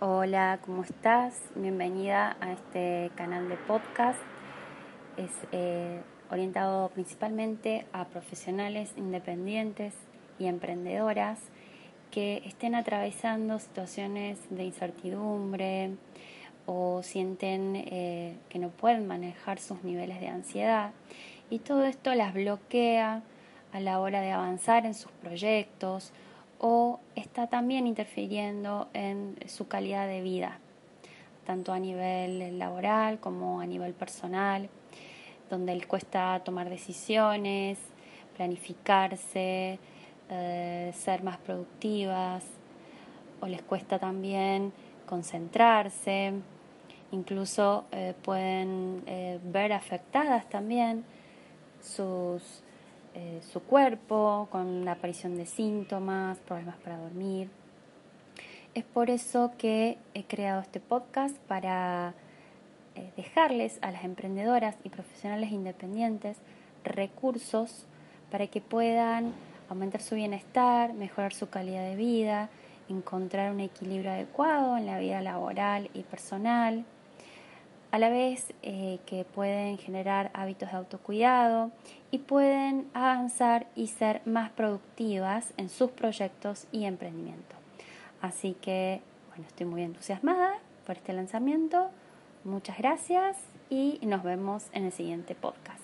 Hola, ¿cómo estás? Bienvenida a este canal de podcast. Es eh, orientado principalmente a profesionales independientes y emprendedoras que estén atravesando situaciones de incertidumbre o sienten eh, que no pueden manejar sus niveles de ansiedad y todo esto las bloquea a la hora de avanzar en sus proyectos o está también interfiriendo en su calidad de vida, tanto a nivel laboral como a nivel personal, donde les cuesta tomar decisiones, planificarse, eh, ser más productivas, o les cuesta también concentrarse, incluso eh, pueden eh, ver afectadas también sus eh, su cuerpo, con la aparición de síntomas, problemas para dormir. Es por eso que he creado este podcast para eh, dejarles a las emprendedoras y profesionales independientes recursos para que puedan aumentar su bienestar, mejorar su calidad de vida, encontrar un equilibrio adecuado en la vida laboral y personal, a la vez eh, que pueden generar hábitos de autocuidado y pueden avanzar y ser más productivas en sus proyectos y emprendimiento. Así que, bueno, estoy muy entusiasmada por este lanzamiento. Muchas gracias y nos vemos en el siguiente podcast.